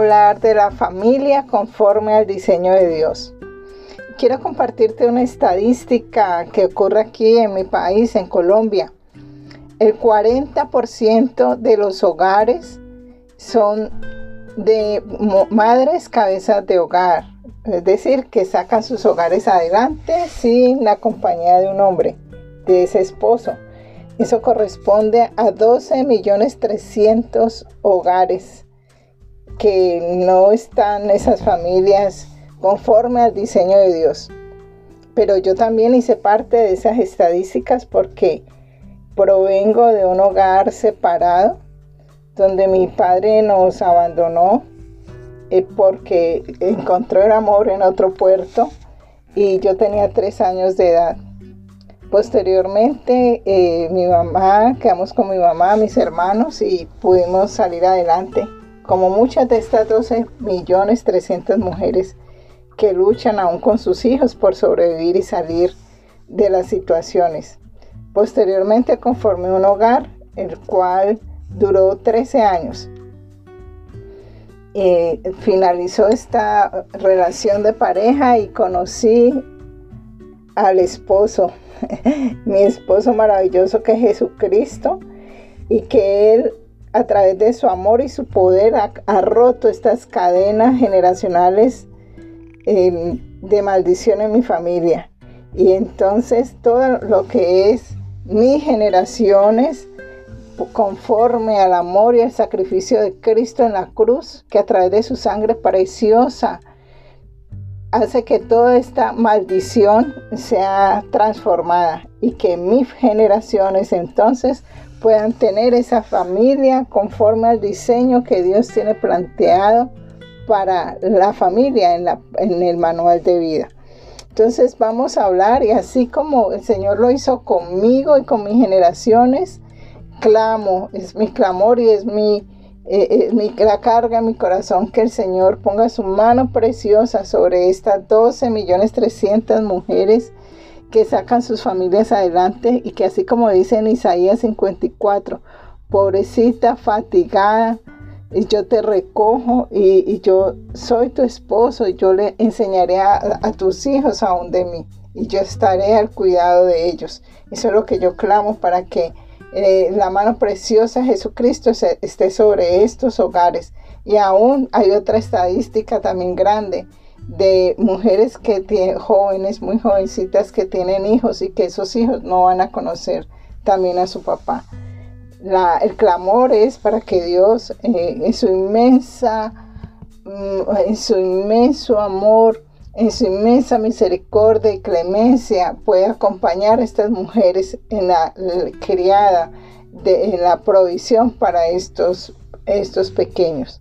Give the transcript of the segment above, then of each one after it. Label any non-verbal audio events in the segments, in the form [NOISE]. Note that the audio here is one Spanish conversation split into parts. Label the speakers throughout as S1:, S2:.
S1: hablar de la familia conforme al diseño de Dios. Quiero compartirte una estadística que ocurre aquí en mi país, en Colombia. El 40% de los hogares son de madres cabezas de hogar, es decir, que sacan sus hogares adelante sin la compañía de un hombre, de ese esposo. Eso corresponde a 12 millones 300 hogares que no están esas familias conforme al diseño de Dios. Pero yo también hice parte de esas estadísticas porque provengo de un hogar separado donde mi padre nos abandonó eh, porque encontró el amor en otro puerto y yo tenía tres años de edad. Posteriormente, eh, mi mamá, quedamos con mi mamá, mis hermanos y pudimos salir adelante como muchas de estas 12 millones 300 mujeres que luchan aún con sus hijos por sobrevivir y salir de las situaciones. Posteriormente conformé un hogar, el cual duró 13 años. Eh, finalizó esta relación de pareja y conocí al esposo, [LAUGHS] mi esposo maravilloso que es Jesucristo y que Él a través de su amor y su poder ha, roto estas cadenas generacionales em, de maldición en mi familia. Y entonces todo lo que es mis generaciones, conforme al amor y al sacrificio de Cristo en la cruz, que a través de su sangre preciosa hace que toda esta maldición sea transformada y que mis generaciones entonces puedan tener esa familia conforme al diseño que Dios tiene planteado para la familia en, la, en el manual de vida. Entonces vamos a hablar y así como el Señor lo hizo conmigo y con mis generaciones, clamo, es mi clamor y es mi, eh, mi la carga en mi corazón que el Señor ponga su mano preciosa sobre estas 12 millones 300 mujeres que sacan sus familias adelante y que así como dice en Isaías 54, pobrecita, fatigada, y yo te recojo y, yo soy tu esposo y yo le enseñaré a, tus hijos aún de mí y yo estaré al cuidado de ellos. Eso es lo que yo clamo para que eh, la mano preciosa de Jesucristo esté sobre estos hogares. Y aún hay otra estadística también grande de mujeres que tienen jóvenes, muy jovencitas que tienen hijos y que esos hijos no van a conocer también a su papá. El clamor es para que Dios eh, en su inmensa, mm, en su inmenso amor, en su inmensa misericordia y clemencia pueda acompañar a estas mujeres en la, criada, de, en la provisión para estos, estos pequeños.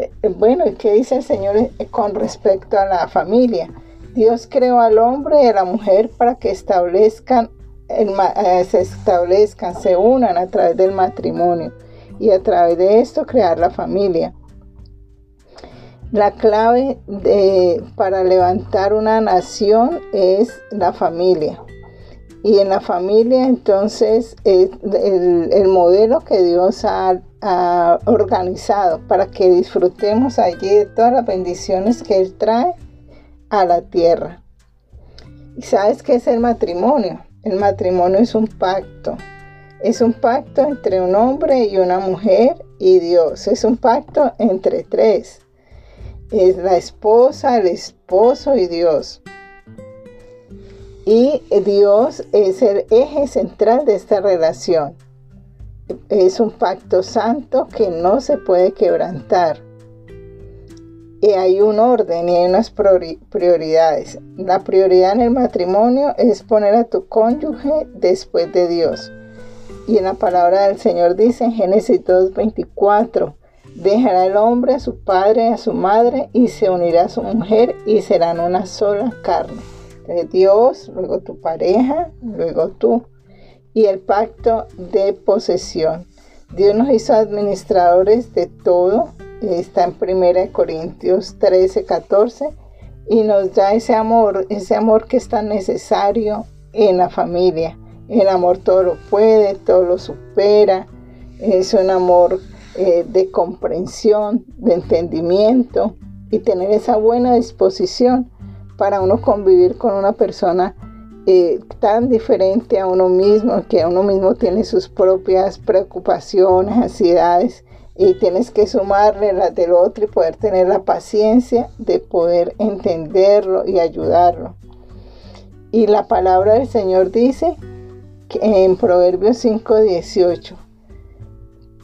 S1: Eh, bueno, ¿y qué dice el Señor eh, con respecto a la familia? Dios creó al hombre y a la mujer para que establezcan, eh, se establezcan, se unan a través del matrimonio y a través de esto crear la familia. La clave para levantar una nación es la familia. Y en la familia entonces el, el modelo que Dios ha organizado para que disfrutemos allí de todas las bendiciones que Él trae a la tierra. ¿Y sabes qué es el matrimonio? El matrimonio es un pacto. Es un pacto entre un hombre y una mujer y Dios. Es un pacto entre tres. Es la esposa, el esposo y Dios. Y Dios es el eje central de esta relación es un pacto santo que no se puede quebrantar. Y hay un orden y hay unas prioridades. La prioridad en el matrimonio es poner a tu cónyuge después de Dios. Y en la palabra del Señor dice en Génesis 2.24, dejará el hombre a su padre y a su madre y se unirá a su mujer y serán una sola carne. Dios, luego tu pareja, luego tú y el pacto de posesión. Dios nos hizo administradores de todo, está en 1 Corintios 13, 14, y nos da ese amor, ese amor que es tan necesario en la familia. El amor todo lo puede, todo lo supera, es un amor eh, de comprensión, de entendimiento y tener esa buena disposición para uno convivir con una persona eh, tan diferente a uno mismo, que uno mismo tiene sus propias preocupaciones, ansiedades, y tienes que sumarle las del otro y poder tener la paciencia de poder entenderlo y ayudarlo. Y la palabra del Señor dice en Proverbios 5:18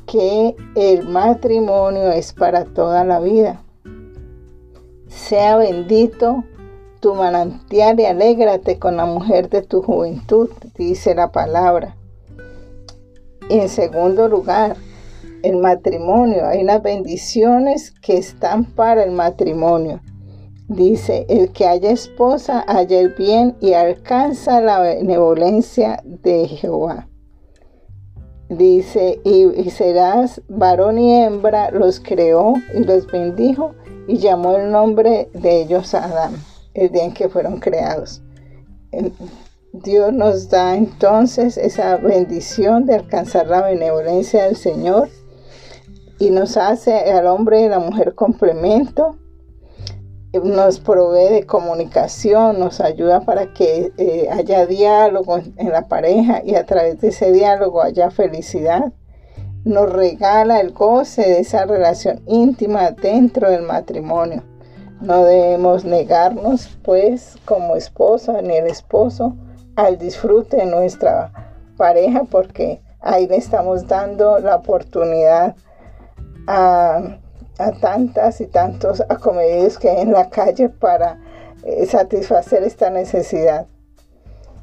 S1: que el matrimonio es para toda la vida. Sea bendito tu manantial y alégrate con la mujer de tu juventud, dice la palabra. Y en segundo lugar, el matrimonio. Hay unas bendiciones que están para el matrimonio. Dice, el que haya esposa haya el bien y alcanza la benevolencia de Jehová. Dice, y, serás varón y hembra, los creó y los bendijo y llamó el nombre de ellos Adán, el día en que fueron creados. Dios nos da entonces esa bendición de alcanzar la benevolencia del Señor y nos hace al hombre y la mujer complemento, nos provee de comunicación, nos ayuda para que eh, haya diálogo en la pareja y a través de ese diálogo haya felicidad. Nos regala el goce de esa relación íntima dentro del matrimonio. No debemos negarnos, pues, como esposa ni el esposo, al disfrute de nuestra pareja, porque ahí le estamos dando la oportunidad a, tantas y tantos acomedidos que hay en la calle para eh, satisfacer esta necesidad.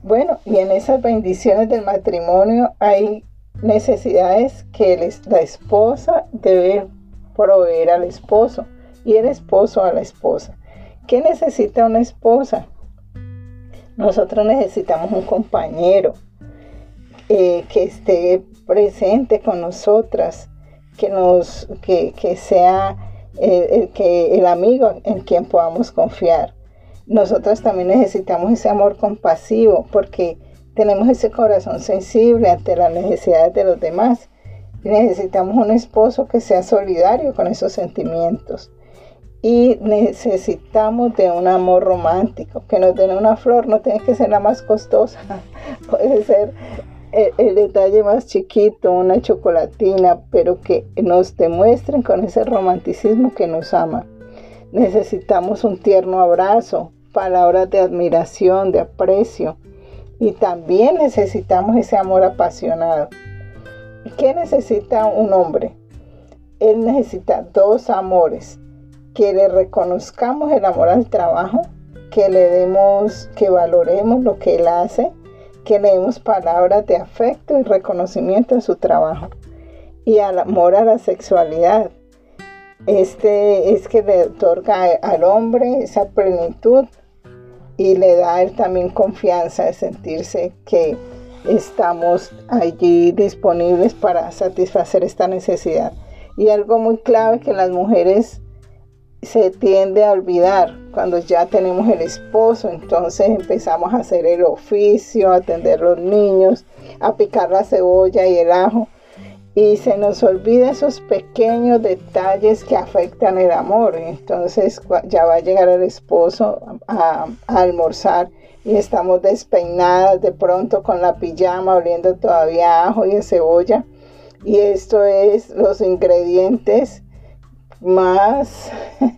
S1: Bueno, y en esas bendiciones del matrimonio hay necesidades que la esposa debe proveer al esposo y el esposo a la esposa. ¿Qué necesita una esposa? Nosotros necesitamos un compañero eh, que esté presente con nosotras, que, nos, que, sea el, el, que, el amigo en quien podamos confiar. Nosotros también necesitamos ese amor compasivo porque tenemos ese corazón sensible ante las necesidades de los demás. necesitamos un esposo que sea solidario con esos sentimientos. Y necesitamos de un amor romántico, que nos den una flor, no tiene que ser la más costosa, [LAUGHS] puede ser el, detalle más chiquito, una chocolatina, pero que nos demuestren con ese romanticismo que nos ama. Necesitamos un tierno abrazo, palabras de admiración, de aprecio. Y también necesitamos ese amor apasionado. ¿Qué necesita un hombre? Él necesita dos amores. Que le reconozcamos el amor al trabajo, que le demos, que valoremos lo que él hace que le demos palabras de afecto y reconocimiento a su trabajo y al amor a la sexualidad. Este es que le otorga al hombre esa plenitud y le da a él también confianza de sentirse que estamos allí disponibles para satisfacer esta necesidad. Y algo muy clave que las mujeres se tiende a olvidar cuando ya tenemos el esposo, entonces empezamos a hacer el oficio, a atender los niños, a picar la cebolla y el ajo. Y se nos olvida esos pequeños detalles que afectan el amor. Entonces ya va a llegar el esposo a, almorzar y estamos despeinadas de pronto con la pijama oliendo todavía ajo y cebolla. Y esto es los ingredientes más [LAUGHS]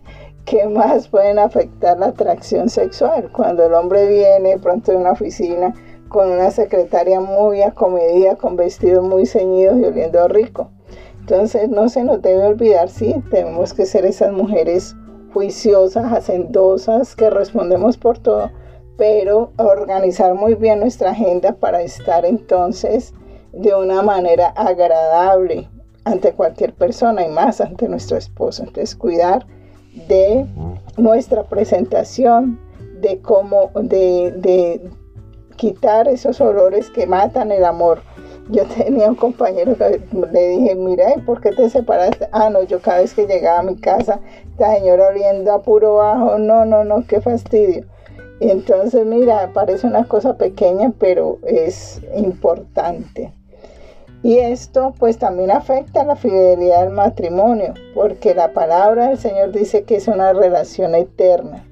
S1: que más pueden afectar la atracción sexual. Cuando el hombre viene pronto de una oficina con una secretaria muy acomedida, con vestidos muy ceñidos y oliendo rico. Entonces no se nos debe olvidar, sí, tenemos que ser esas mujeres juiciosas, hacendosas, que respondemos por todo, pero organizar muy bien nuestra agenda para estar entonces de una manera agradable, ante cualquier persona y más ante nuestro esposo. Entonces, cuidar de nuestra presentación, de cómo, de, de quitar esos olores que matan el amor. Yo [LAUGHS] tenía un compañero que le dije, mira, ¿por qué te separaste? Ah, no, yo cada vez que llegaba a mi casa, esta señora oliendo a puro bajo, no, no, no, qué fastidio. Entonces, mira, parece una cosa pequeña, pero es importante. Y esto pues también afecta la fidelidad del matrimonio, porque la palabra del Señor dice que es una relación eterna.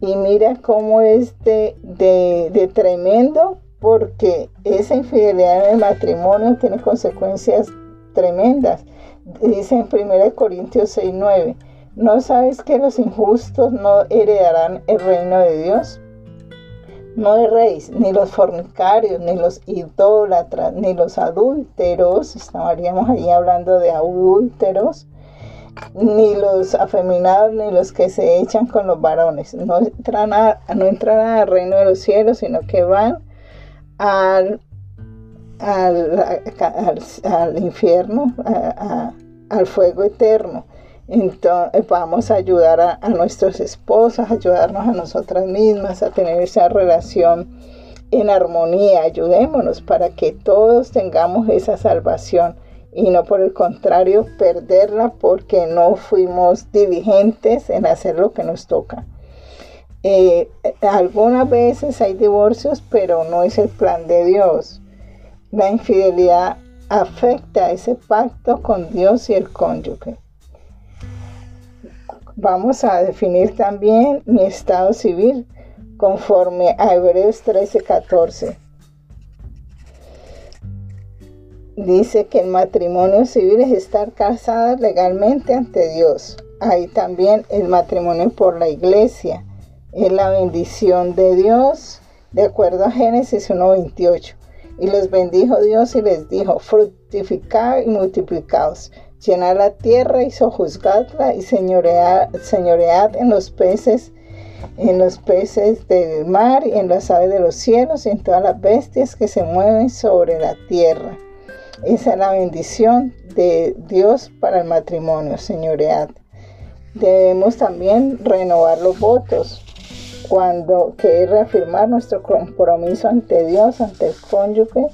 S1: Y mira cómo es de, de, tremendo, porque esa infidelidad en el matrimonio tiene consecuencias tremendas. Dice en 1 Corintios 6, 9, ¿no sabes que los injustos no heredarán el reino de Dios? No erréis, ni los fornicarios, ni los idólatras, ni los adúlteros, estaríamos ahí hablando de adúlteros, ni los afeminados, ni los que se echan con los varones. No entran, no al reino de los cielos, sino que van al, al, infierno, al fuego eterno. Entonces vamos a ayudar a, nuestros esposos, ayudarnos a nosotras mismas a tener esa relación en armonía. Ayudémonos para que todos tengamos esa salvación y no por el contrario perderla porque no fuimos diligentes en hacer lo que nos toca. Eh, algunas veces hay divorcios, pero no es el plan de Dios. La infidelidad afecta ese pacto con Dios y el cónyuge vamos a definir también mi estado civil conforme a Hebreos 13:14. Dice que el matrimonio civil es estar casada legalmente ante Dios. Hay también el matrimonio por la iglesia. Es la bendición de Dios, de acuerdo a Génesis 1:28. Y los bendijo Dios y les dijo, fructificad y multiplicaos llenar la tierra y sojuzgadla y señoread, señoread en los peces, en los peces del mar y en las aves de los cielos y en todas las bestias que se mueven sobre la tierra. Esa es la bendición de Dios para el matrimonio, señoread. Debemos también renovar los votos, cuando que reafirmar nuestro compromiso ante Dios, ante el cónyuge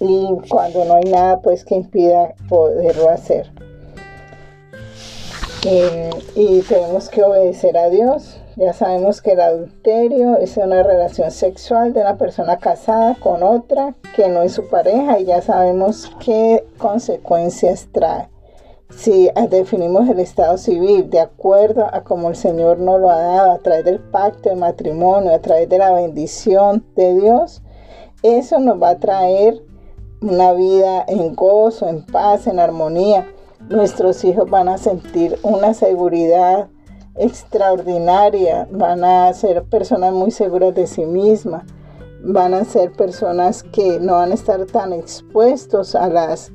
S1: y cuando no hay nada pues que impida poderlo hacer. Eh, y tenemos que obedecer a Dios. Ya sabemos que el adulterio es una relación sexual de una persona casada con otra que no es su pareja y ya sabemos qué consecuencias trae. Si definimos el estado civil de acuerdo a como el Señor nos lo ha dado a través del pacto de matrimonio, a través de la bendición de Dios, eso nos va a traer una vida en gozo, en paz, en armonía. Nuestros hijos van a sentir una seguridad extraordinaria, van a ser personas muy seguras de sí mismas, van a ser personas que no van a estar tan expuestos a las,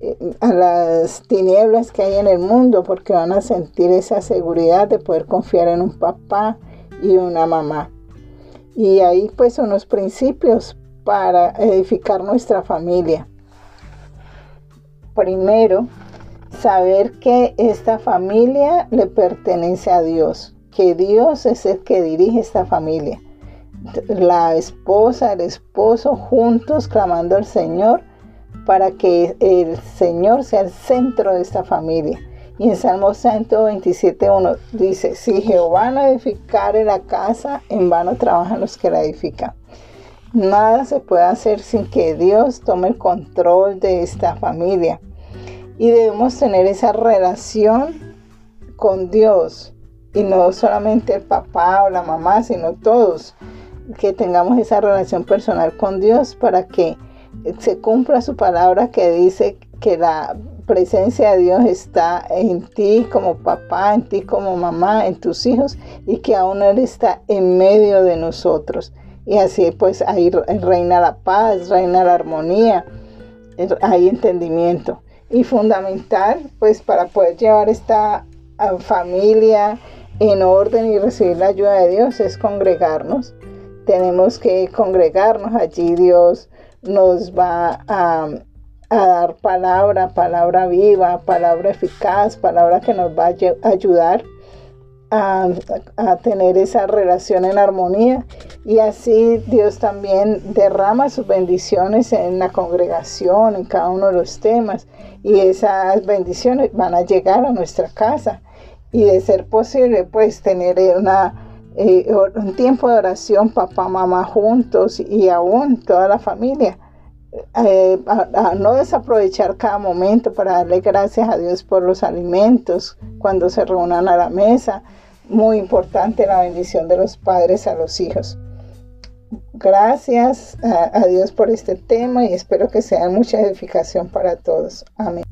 S1: eh, a las tinieblas que hay en el mundo porque van a sentir esa seguridad de poder confiar en un papá y una mamá. Y ahí pues son los principios para edificar nuestra familia. Primero, saber que esta familia le pertenece a Dios, que Dios es el que dirige esta familia. La esposa, el esposo juntos clamando al Señor para que el Señor sea el centro de esta familia. Y en Salmo 127.1 dice, si Jehová no edificare la casa, en vano trabajan los que la edifican. Nada se puede hacer sin que Dios tome el control de esta familia. Y debemos tener esa relación con Dios. Y no solamente el papá o la mamá, sino todos. Que tengamos esa relación personal con Dios para que se cumpla su palabra que dice que la presencia de Dios está en ti como papá, en ti como mamá, en tus hijos y que aún Él está en medio de nosotros. Y así pues ahí reina la paz, reina la armonía, hay entendimiento. Y fundamental pues para poder llevar esta ah, familia en orden y recibir la ayuda de Dios es congregarnos. Tenemos que congregarnos, allí Dios nos va a, a dar palabra, palabra viva, palabra eficaz, palabra que nos va a ayudar a, tener esa relación en armonía y así Dios también derrama sus bendiciones en la congregación, en cada uno de los temas y esas bendiciones van a llegar a nuestra casa. Y de ser posible pues tener una, eh, un tiempo de oración papá, mamá juntos y aún toda la familia eh, no desaprovechar cada momento para darle gracias a Dios por los alimentos cuando se reúnan a la mesa. Muy importante la bendición de los padres a los hijos. Gracias a, a Dios por este tema y espero que sea mucha edificación para todos. Amén.